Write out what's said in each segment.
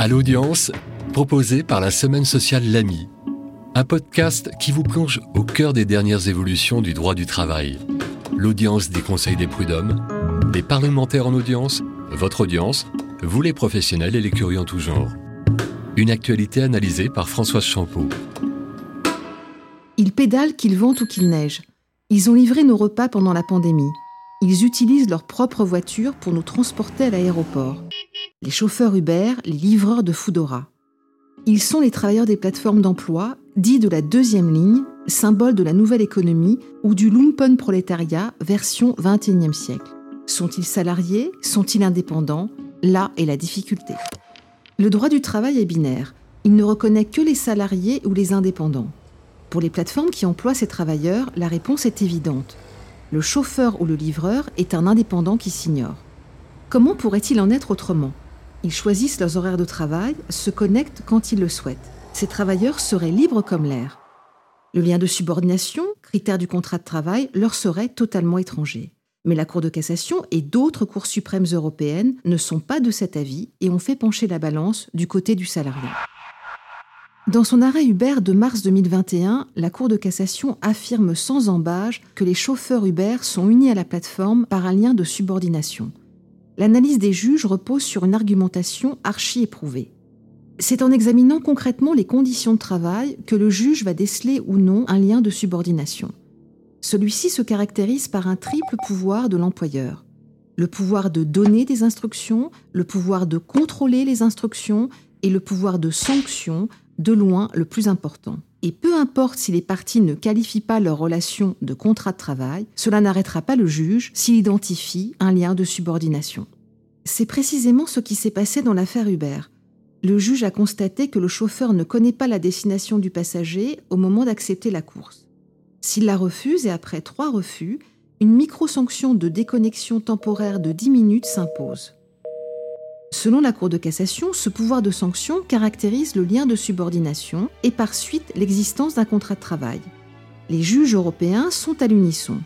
À l'audience, proposé par la Semaine sociale L'Ami, un podcast qui vous plonge au cœur des dernières évolutions du droit du travail. L'audience des conseils des prud'hommes, des parlementaires en audience, votre audience, vous les professionnels et les curieux en tout genre. Une actualité analysée par Françoise Champeau. Ils pédalent qu'il vente ou qu'il neige. Ils ont livré nos repas pendant la pandémie. Ils utilisent leur propre voiture pour nous transporter à l'aéroport. Les chauffeurs Uber, les livreurs de Foodora. Ils sont les travailleurs des plateformes d'emploi, dits de la deuxième ligne, symbole de la nouvelle économie ou du lumpenprolétariat version 21e siècle. Sont-ils salariés? Sont-ils indépendants? Là est la difficulté. Le droit du travail est binaire. Il ne reconnaît que les salariés ou les indépendants. Pour les plateformes qui emploient ces travailleurs, la réponse est évidente. Le chauffeur ou le livreur est un indépendant qui s'ignore. Comment pourrait-il en être autrement? Ils choisissent leurs horaires de travail, se connectent quand ils le souhaitent. Ces travailleurs seraient libres comme l'air. Le lien de subordination, critère du contrat de travail, leur serait totalement étranger. Mais la Cour de cassation et d'autres cours suprêmes européennes ne sont pas de cet avis et ont fait pencher la balance du côté du salariat. Dans son arrêt Uber de mars 2021, la Cour de cassation affirme sans embâge que les chauffeurs Uber sont unis à la plateforme par un lien de subordination. L'analyse des juges repose sur une argumentation archi-éprouvée. C'est en examinant concrètement les conditions de travail que le juge va déceler ou non un lien de subordination. Celui-ci se caractérise par un triple pouvoir de l'employeur. Le pouvoir de donner des instructions, le pouvoir de contrôler les instructions et le pouvoir de sanction, de loin le plus important. Et peu importe si les parties ne qualifient pas leur relation de contrat de travail, cela n'arrêtera pas le juge s'il identifie un lien de subordination. C'est précisément ce qui s'est passé dans l'affaire Uber. Le juge a constaté que le chauffeur ne connaît pas la destination du passager au moment d'accepter la course. S'il la refuse et après trois refus, une micro-sanction de déconnexion temporaire de 10 minutes s'impose. Selon la Cour de cassation, ce pouvoir de sanction caractérise le lien de subordination et par suite l'existence d'un contrat de travail. Les juges européens sont à l'unisson.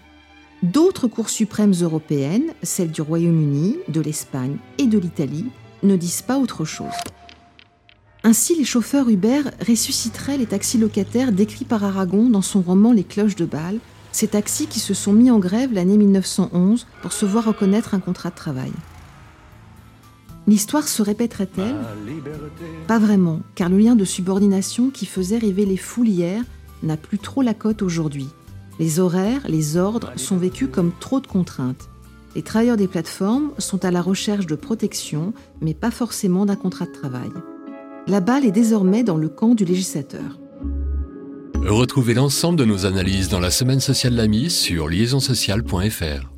D'autres cours suprêmes européennes, celles du Royaume-Uni, de l'Espagne et de l'Italie, ne disent pas autre chose. Ainsi, les chauffeurs Uber ressusciteraient les taxis locataires décrits par Aragon dans son roman Les cloches de Bâle, ces taxis qui se sont mis en grève l'année 1911 pour se voir reconnaître un contrat de travail. L'histoire se répéterait-elle Pas vraiment, car le lien de subordination qui faisait rêver les foules hier n'a plus trop la cote aujourd'hui. Les horaires, les ordres sont vécus comme trop de contraintes. Les travailleurs des plateformes sont à la recherche de protection, mais pas forcément d'un contrat de travail. La balle est désormais dans le camp du législateur. Retrouvez l'ensemble de nos analyses dans la semaine sociale L'Ami sur liaisonsociale.fr.